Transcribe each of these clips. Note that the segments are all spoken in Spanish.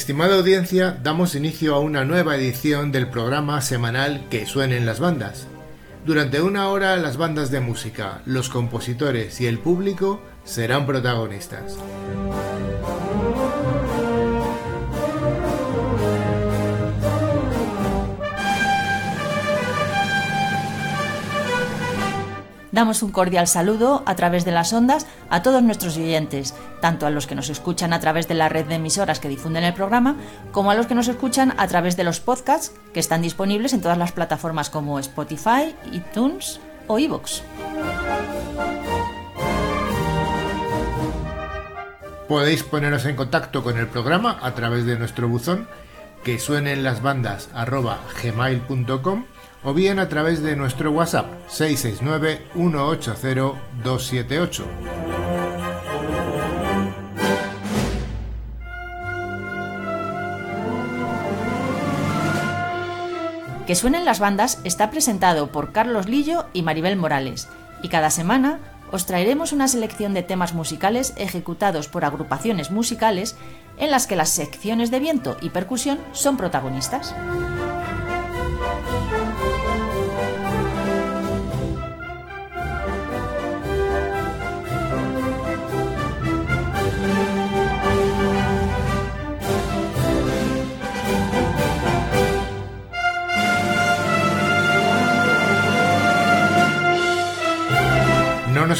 Estimada audiencia, damos inicio a una nueva edición del programa semanal Que suenen las bandas. Durante una hora las bandas de música, los compositores y el público serán protagonistas. Damos un cordial saludo a través de las ondas a todos nuestros oyentes, tanto a los que nos escuchan a través de la red de emisoras que difunden el programa, como a los que nos escuchan a través de los podcasts que están disponibles en todas las plataformas como Spotify, iTunes o iVoox. Podéis poneros en contacto con el programa a través de nuestro buzón que suenen las bandas gmail.com o bien a través de nuestro WhatsApp 669-180-278. Que suenen las bandas está presentado por Carlos Lillo y Maribel Morales, y cada semana os traeremos una selección de temas musicales ejecutados por agrupaciones musicales en las que las secciones de viento y percusión son protagonistas.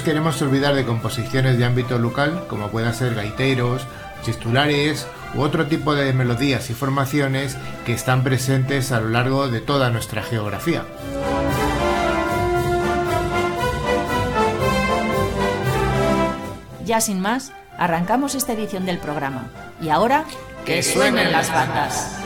Nos queremos olvidar de composiciones de ámbito local, como puedan ser gaiteros, chistulares u otro tipo de melodías y formaciones que están presentes a lo largo de toda nuestra geografía. Ya sin más, arrancamos esta edición del programa. Y ahora, que suenen las bandas.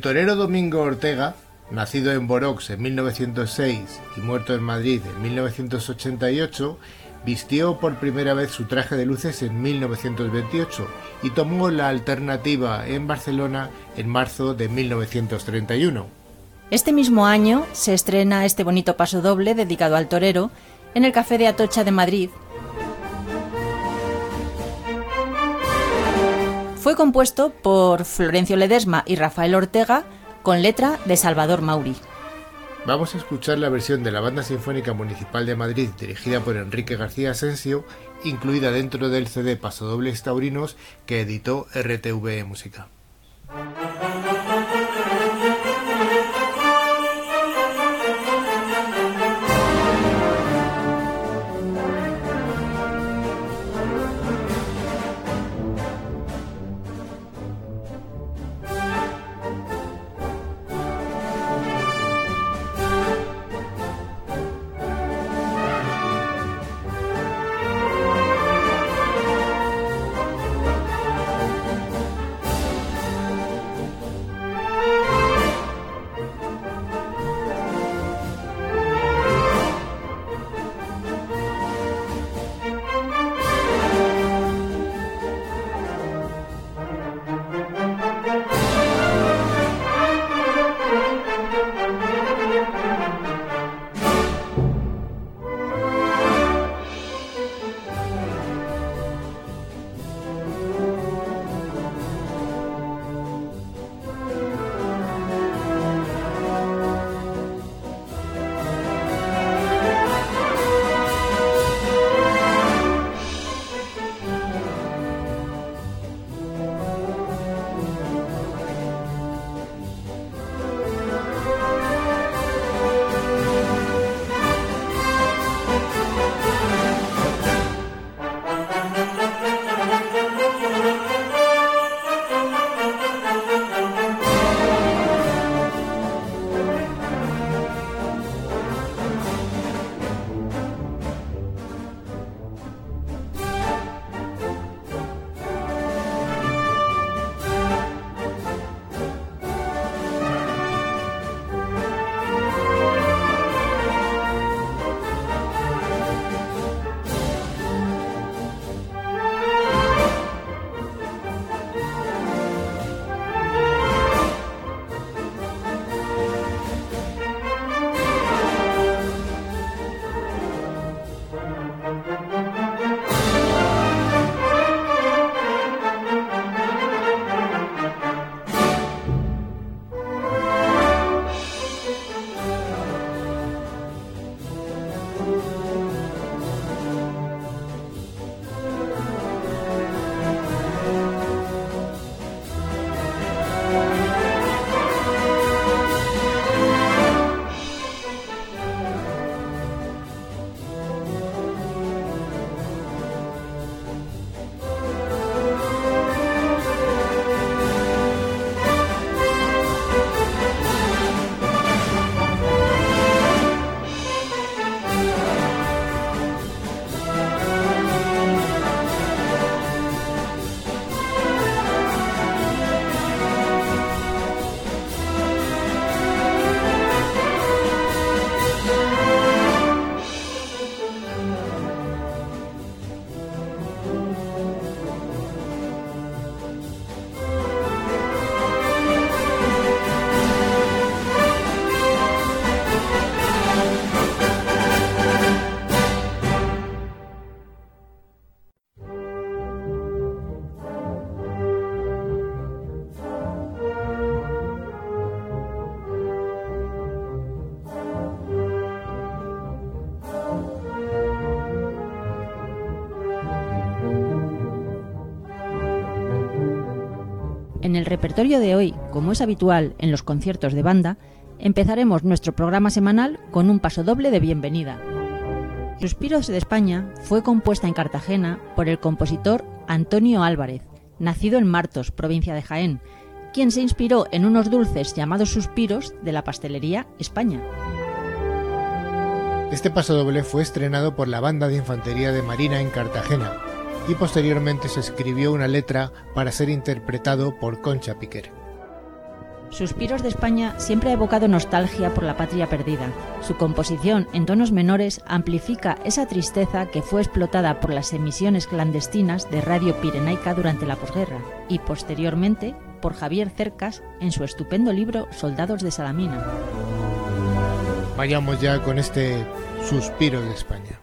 El torero Domingo Ortega, nacido en Borox en 1906 y muerto en Madrid en 1988, vistió por primera vez su traje de luces en 1928 y tomó la alternativa en Barcelona en marzo de 1931. Este mismo año se estrena este bonito paso doble dedicado al torero en el Café de Atocha de Madrid. Fue compuesto por Florencio Ledesma y Rafael Ortega con letra de Salvador Mauri. Vamos a escuchar la versión de la Banda Sinfónica Municipal de Madrid dirigida por Enrique García Asensio, incluida dentro del CD Pasodobles Taurinos que editó RTV Música. En el repertorio de hoy, como es habitual en los conciertos de banda, empezaremos nuestro programa semanal con un paso doble de bienvenida. Suspiros de España fue compuesta en Cartagena por el compositor Antonio Álvarez, nacido en Martos, provincia de Jaén, quien se inspiró en unos dulces llamados suspiros de la pastelería España. Este paso doble fue estrenado por la Banda de Infantería de Marina en Cartagena y posteriormente se escribió una letra para ser interpretado por Concha Piquer. Suspiros de España siempre ha evocado nostalgia por la patria perdida. Su composición en tonos menores amplifica esa tristeza que fue explotada por las emisiones clandestinas de Radio Pirenaica durante la posguerra y posteriormente por Javier Cercas en su estupendo libro Soldados de Salamina. Vayamos ya con este Suspiro de España.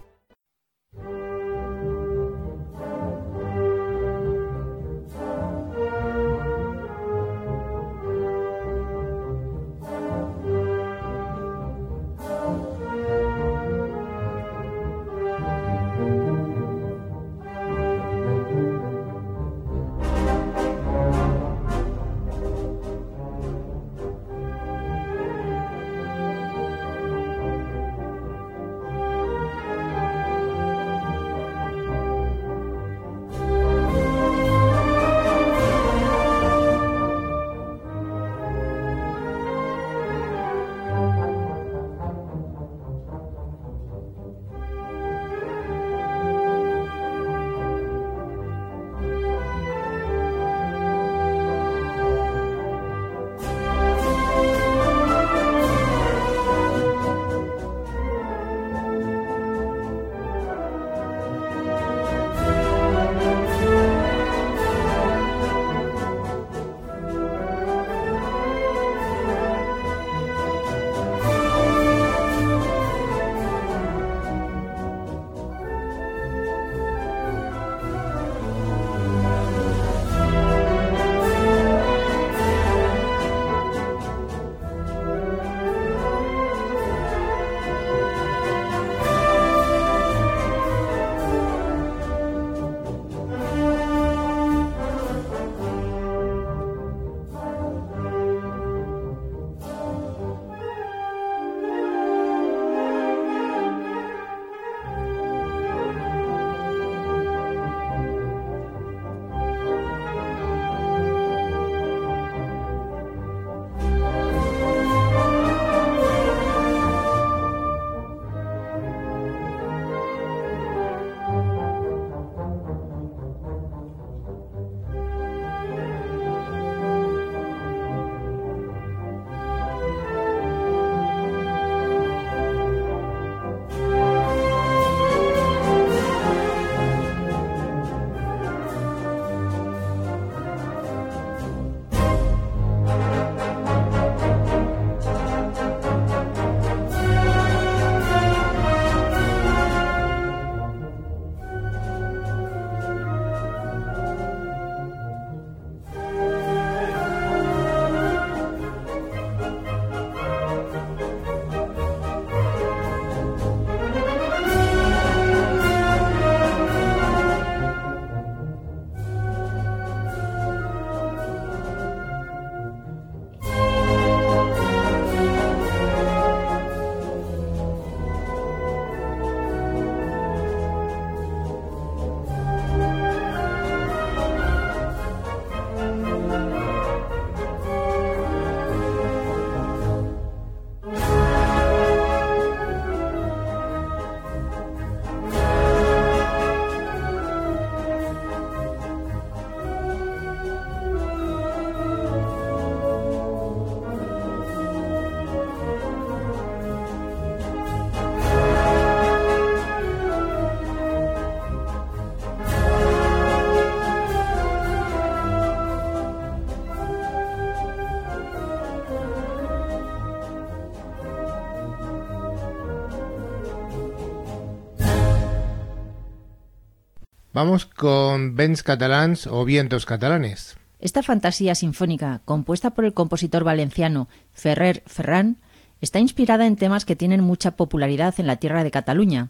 Vamos con Vents Catalans o Vientos Catalanes. Esta fantasía sinfónica, compuesta por el compositor valenciano Ferrer Ferran, está inspirada en temas que tienen mucha popularidad en la tierra de Cataluña.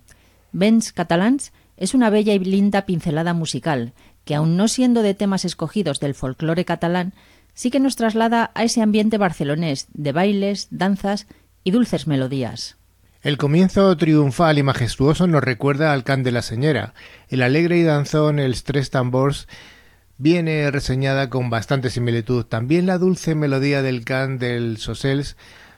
Vents Catalans es una bella y linda pincelada musical que, aun no siendo de temas escogidos del folclore catalán, sí que nos traslada a ese ambiente barcelonés de bailes, danzas y dulces melodías. El comienzo triunfal y majestuoso nos recuerda al can de la señora. El alegre y danzón, el tres tambors, viene reseñada con bastante similitud. También la dulce melodía del can del Sosels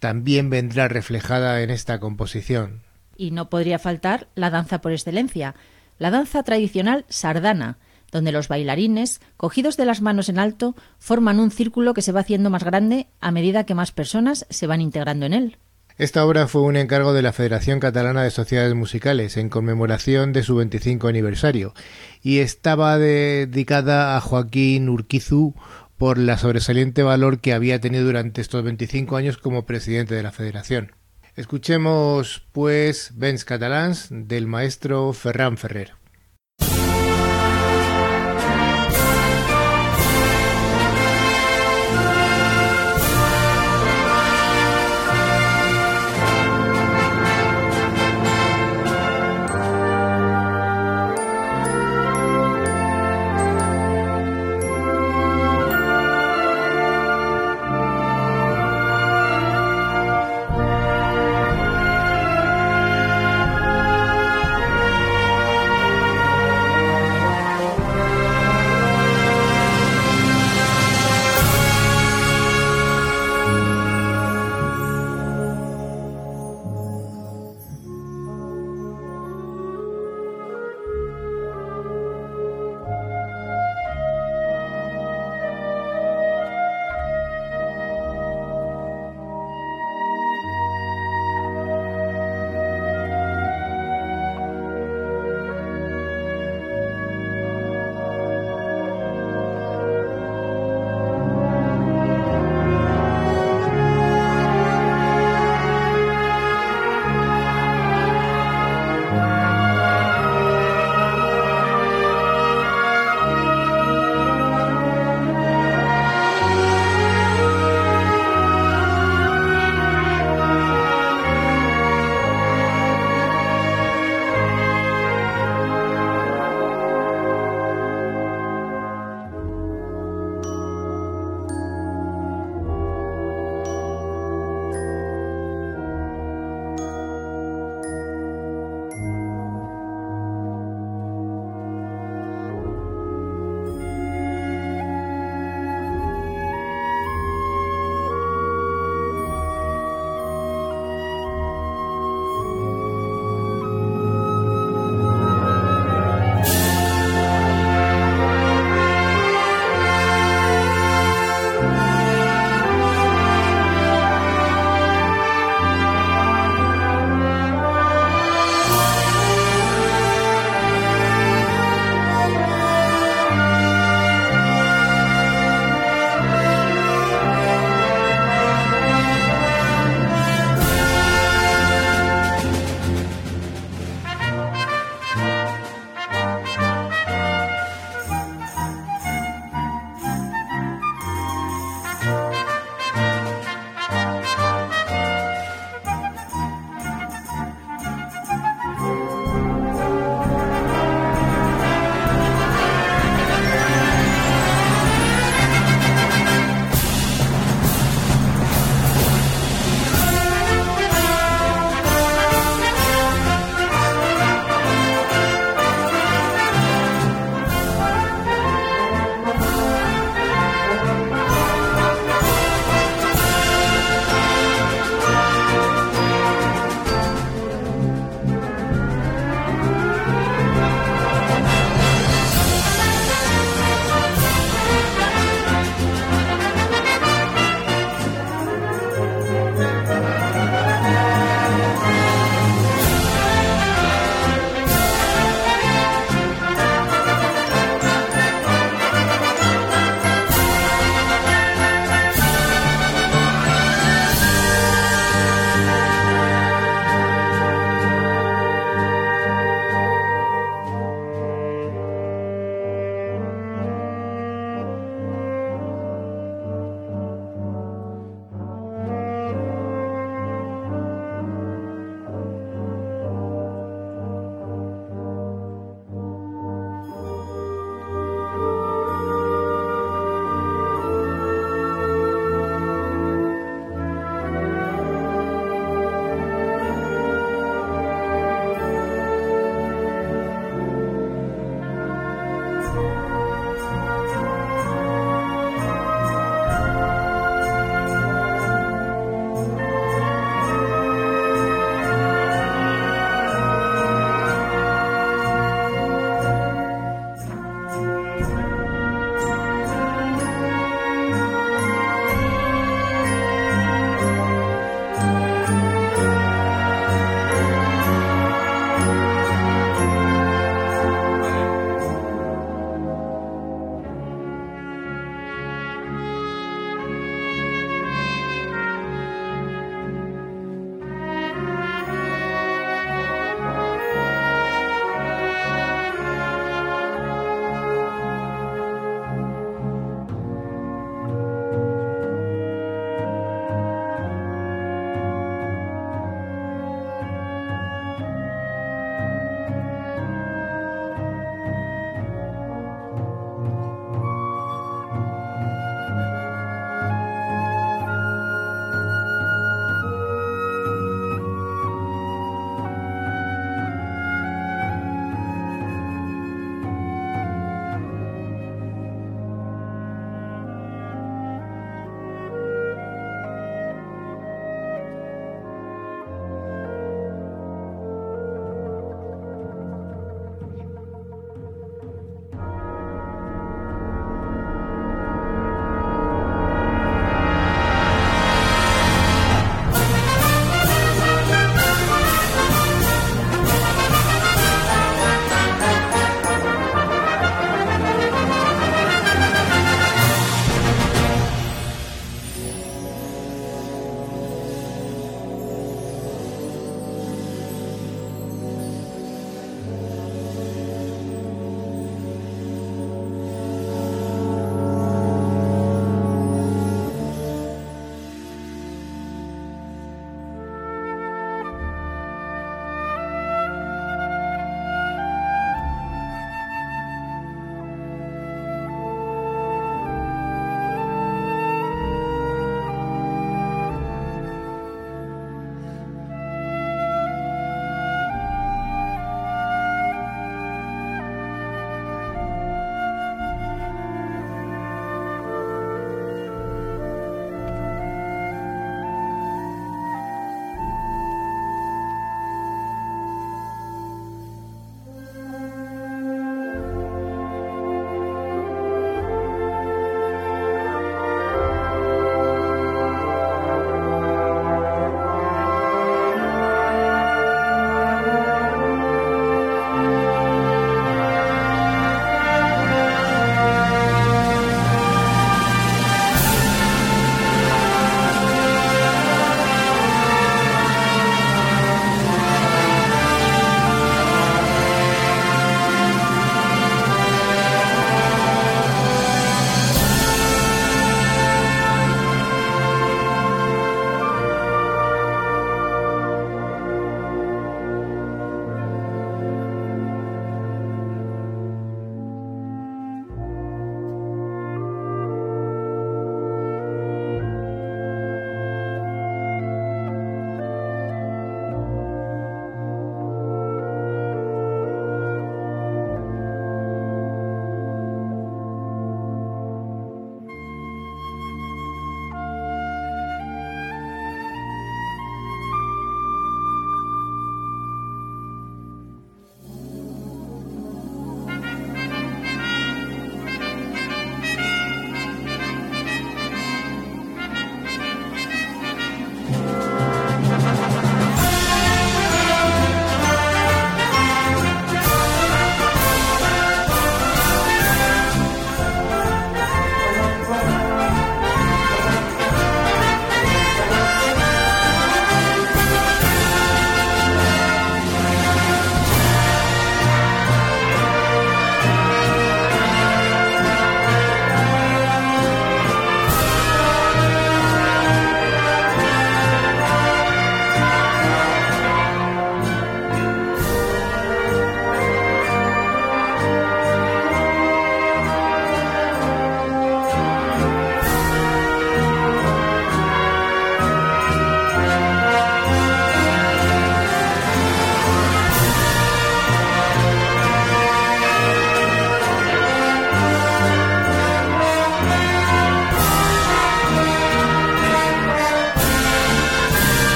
también vendrá reflejada en esta composición. Y no podría faltar la danza por excelencia, la danza tradicional sardana, donde los bailarines, cogidos de las manos en alto, forman un círculo que se va haciendo más grande a medida que más personas se van integrando en él. Esta obra fue un encargo de la Federación Catalana de Sociedades Musicales en conmemoración de su 25 aniversario y estaba dedicada a Joaquín Urquizu por la sobresaliente valor que había tenido durante estos 25 años como presidente de la Federación. Escuchemos, pues, Vents Catalans del maestro Ferran Ferrer.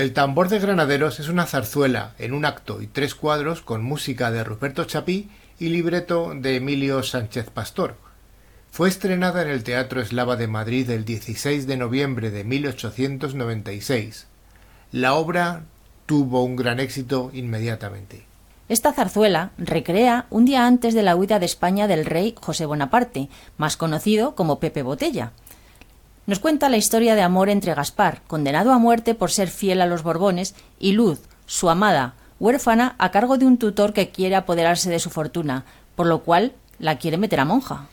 El tambor de granaderos es una zarzuela en un acto y tres cuadros con música de Ruperto Chapí y libreto de Emilio Sánchez Pastor. Fue estrenada en el Teatro Eslava de Madrid el 16 de noviembre de 1896. La obra tuvo un gran éxito inmediatamente. Esta zarzuela recrea un día antes de la huida de España del rey José Bonaparte, más conocido como Pepe Botella. Nos cuenta la historia de amor entre Gaspar, condenado a muerte por ser fiel a los Borbones, y Luz, su amada, huérfana a cargo de un tutor que quiere apoderarse de su fortuna, por lo cual la quiere meter a monja.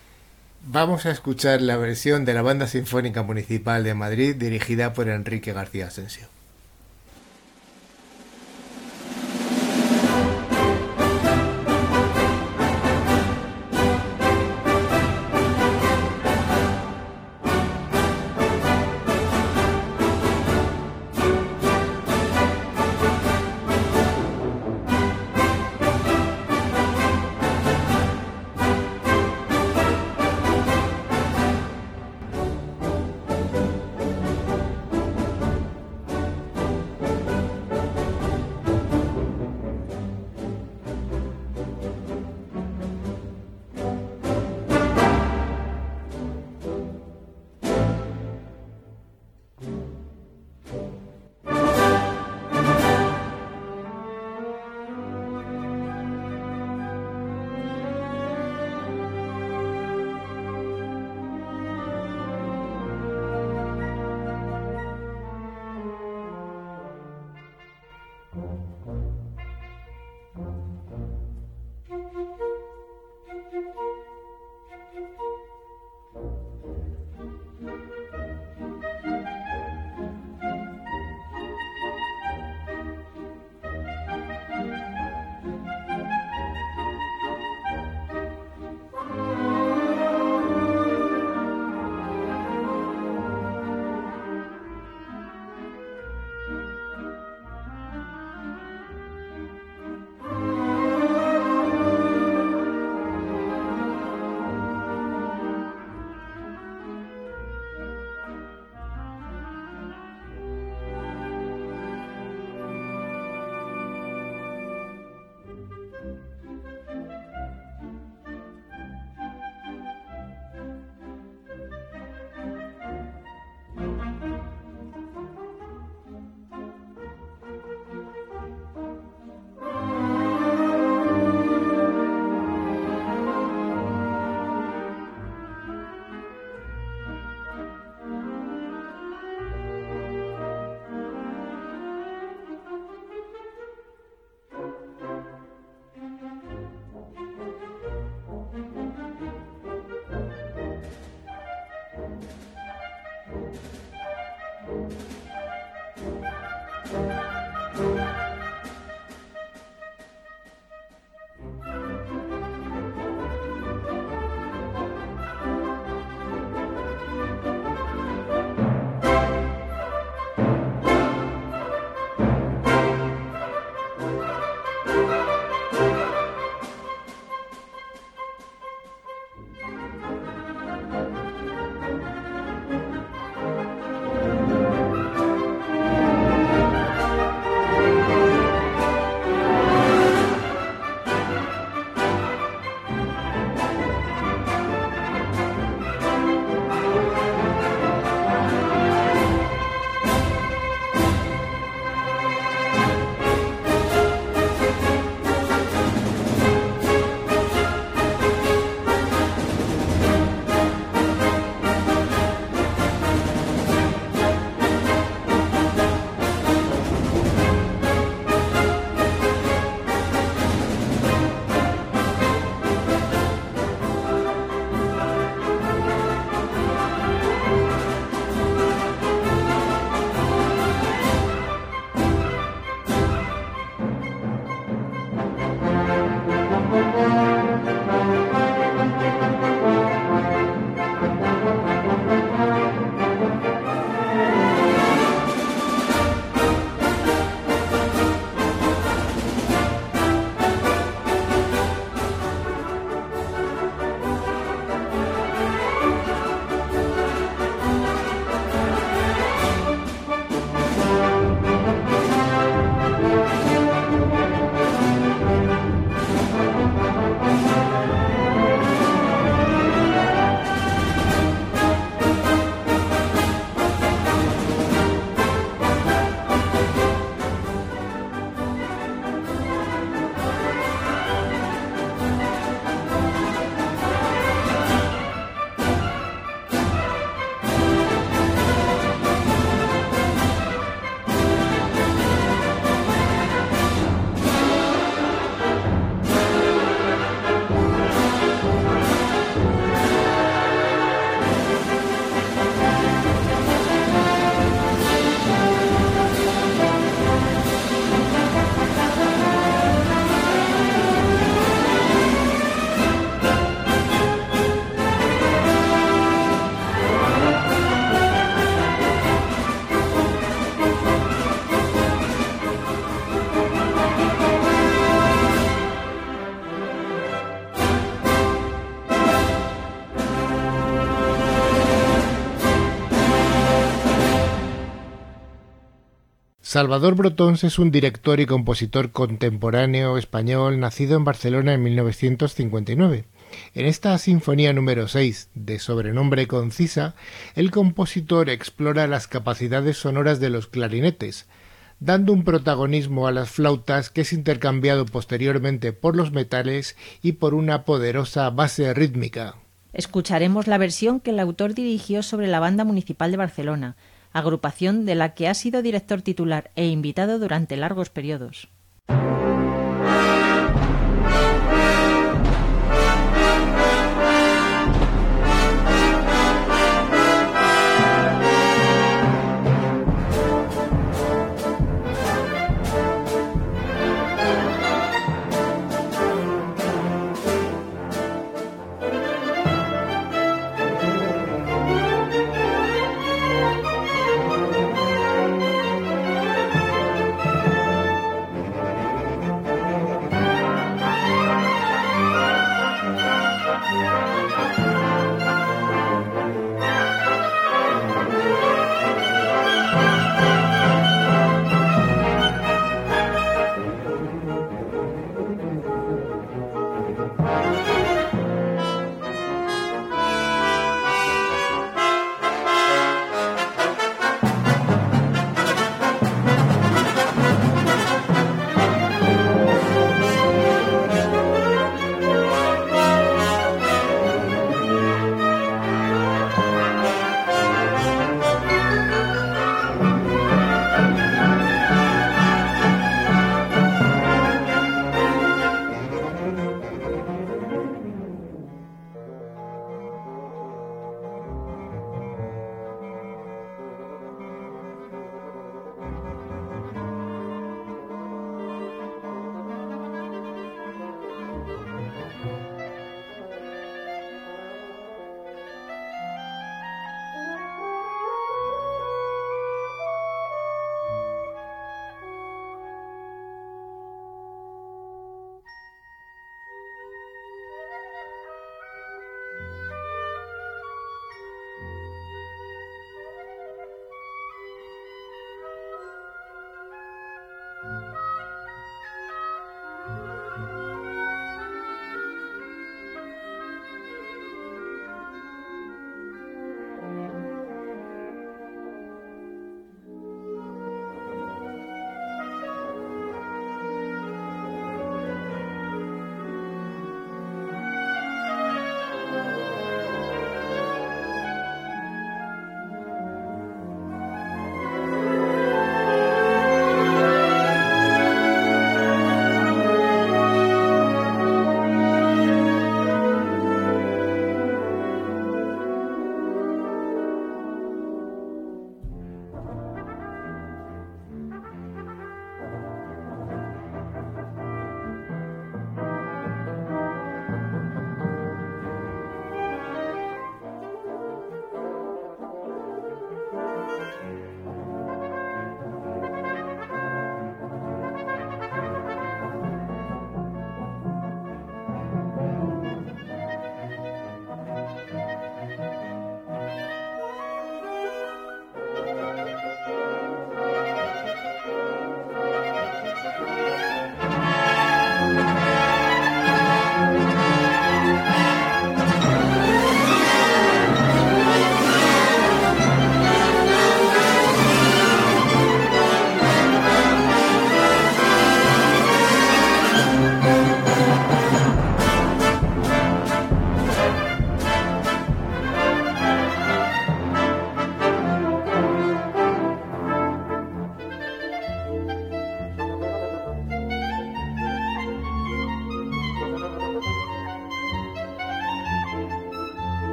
Vamos a escuchar la versión de la Banda Sinfónica Municipal de Madrid dirigida por Enrique García Asensio. Salvador Brotons es un director y compositor contemporáneo español nacido en Barcelona en 1959. En esta Sinfonía número 6, de sobrenombre concisa, el compositor explora las capacidades sonoras de los clarinetes, dando un protagonismo a las flautas que es intercambiado posteriormente por los metales y por una poderosa base rítmica. Escucharemos la versión que el autor dirigió sobre la Banda Municipal de Barcelona, agrupación de la que ha sido director titular e invitado durante largos periodos.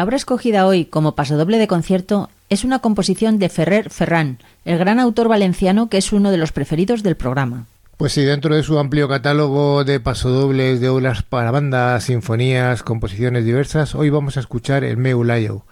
La obra escogida hoy como pasodoble de concierto es una composición de Ferrer Ferran, el gran autor valenciano que es uno de los preferidos del programa. Pues sí, dentro de su amplio catálogo de pasodobles, de obras para bandas, sinfonías, composiciones diversas, hoy vamos a escuchar el Meulayo.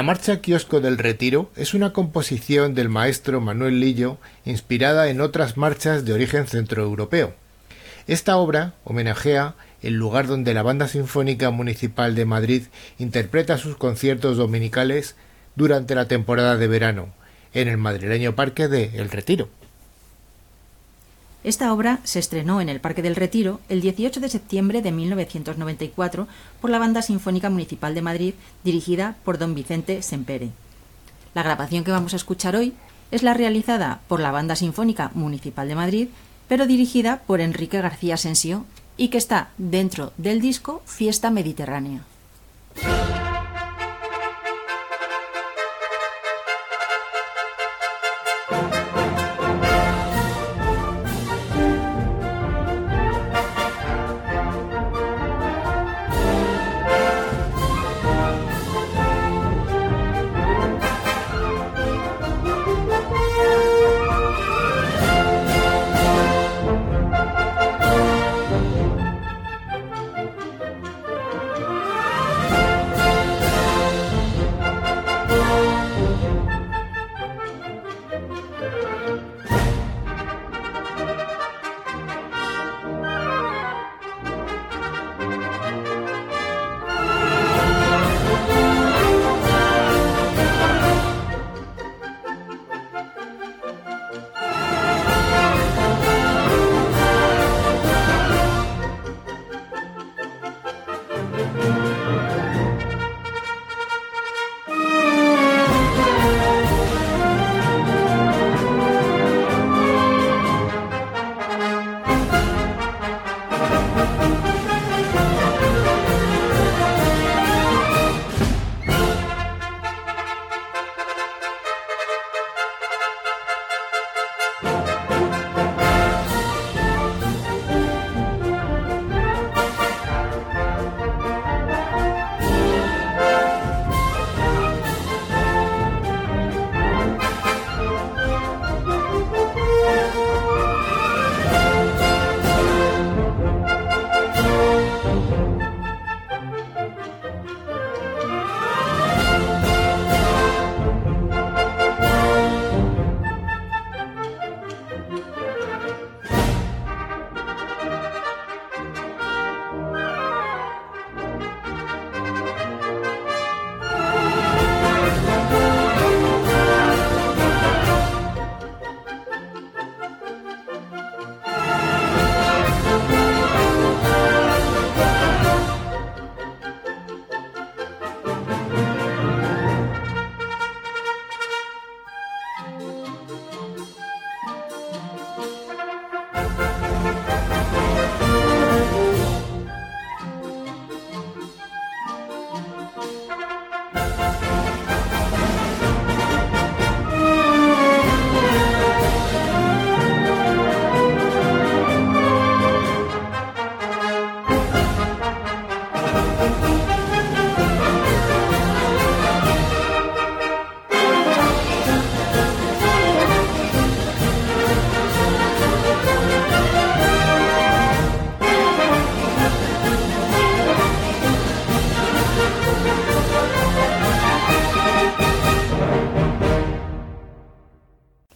La marcha Kiosco del Retiro es una composición del maestro Manuel Lillo inspirada en otras marchas de origen centroeuropeo. Esta obra homenajea el lugar donde la Banda Sinfónica Municipal de Madrid interpreta sus conciertos dominicales durante la temporada de verano, en el madrileño Parque de El Retiro. Esta obra se estrenó en el Parque del Retiro el 18 de septiembre de 1994 por la Banda Sinfónica Municipal de Madrid, dirigida por don Vicente Sempere. La grabación que vamos a escuchar hoy es la realizada por la Banda Sinfónica Municipal de Madrid pero dirigida por Enrique García Sensio y que está dentro del disco Fiesta Mediterránea.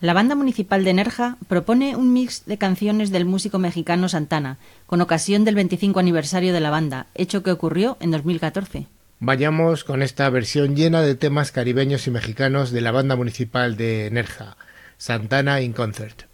La banda municipal de Nerja propone un mix de canciones del músico mexicano Santana, con ocasión del 25 aniversario de la banda, hecho que ocurrió en 2014. Vayamos con esta versión llena de temas caribeños y mexicanos de la banda municipal de Nerja, Santana in Concert.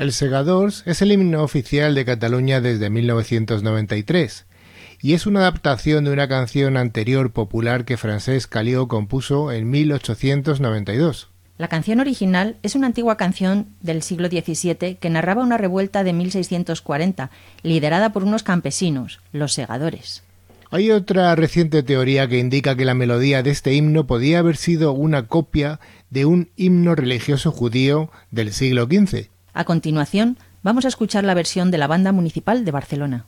El Segadors es el himno oficial de Cataluña desde 1993 y es una adaptación de una canción anterior popular que Francesc Calió compuso en 1892. La canción original es una antigua canción del siglo XVII que narraba una revuelta de 1640, liderada por unos campesinos, los segadores. Hay otra reciente teoría que indica que la melodía de este himno podía haber sido una copia de un himno religioso judío del siglo XV. A continuación, vamos a escuchar la versión de la Banda Municipal de Barcelona.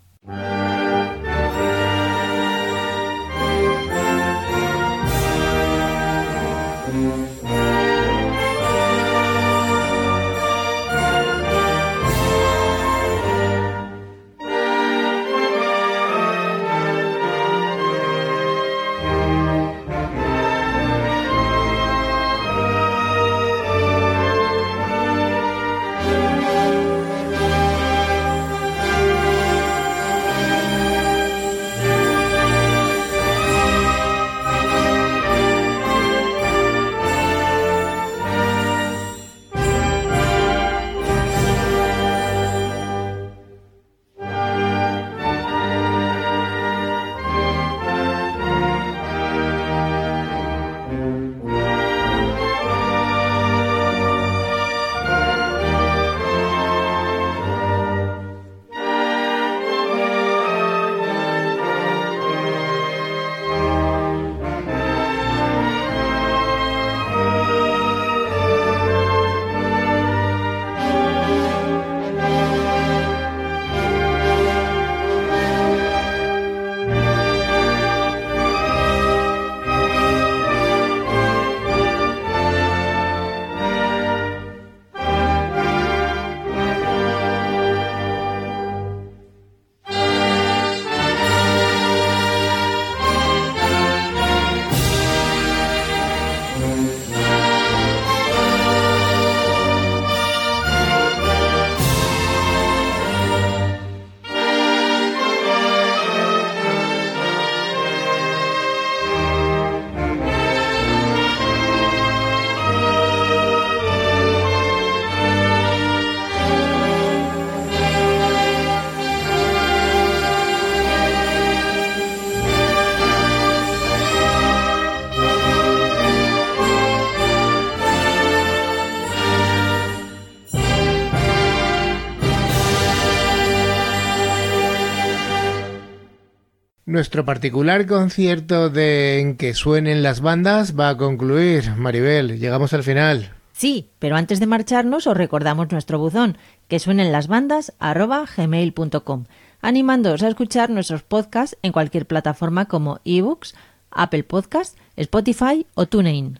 Nuestro particular concierto de En que suenen las bandas va a concluir. Maribel, llegamos al final. Sí, pero antes de marcharnos os recordamos nuestro buzón, que suenen las bandas gmail.com, animándoos a escuchar nuestros podcasts en cualquier plataforma como eBooks, Apple Podcasts, Spotify o TuneIn.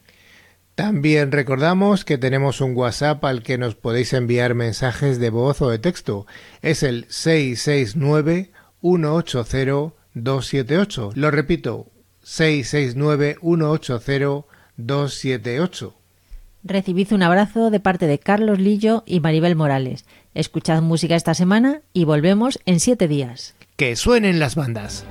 También recordamos que tenemos un WhatsApp al que nos podéis enviar mensajes de voz o de texto. Es el 669 180 278. Lo repito, 669-180-278. Recibid un abrazo de parte de Carlos Lillo y Maribel Morales. Escuchad música esta semana y volvemos en siete días. Que suenen las bandas.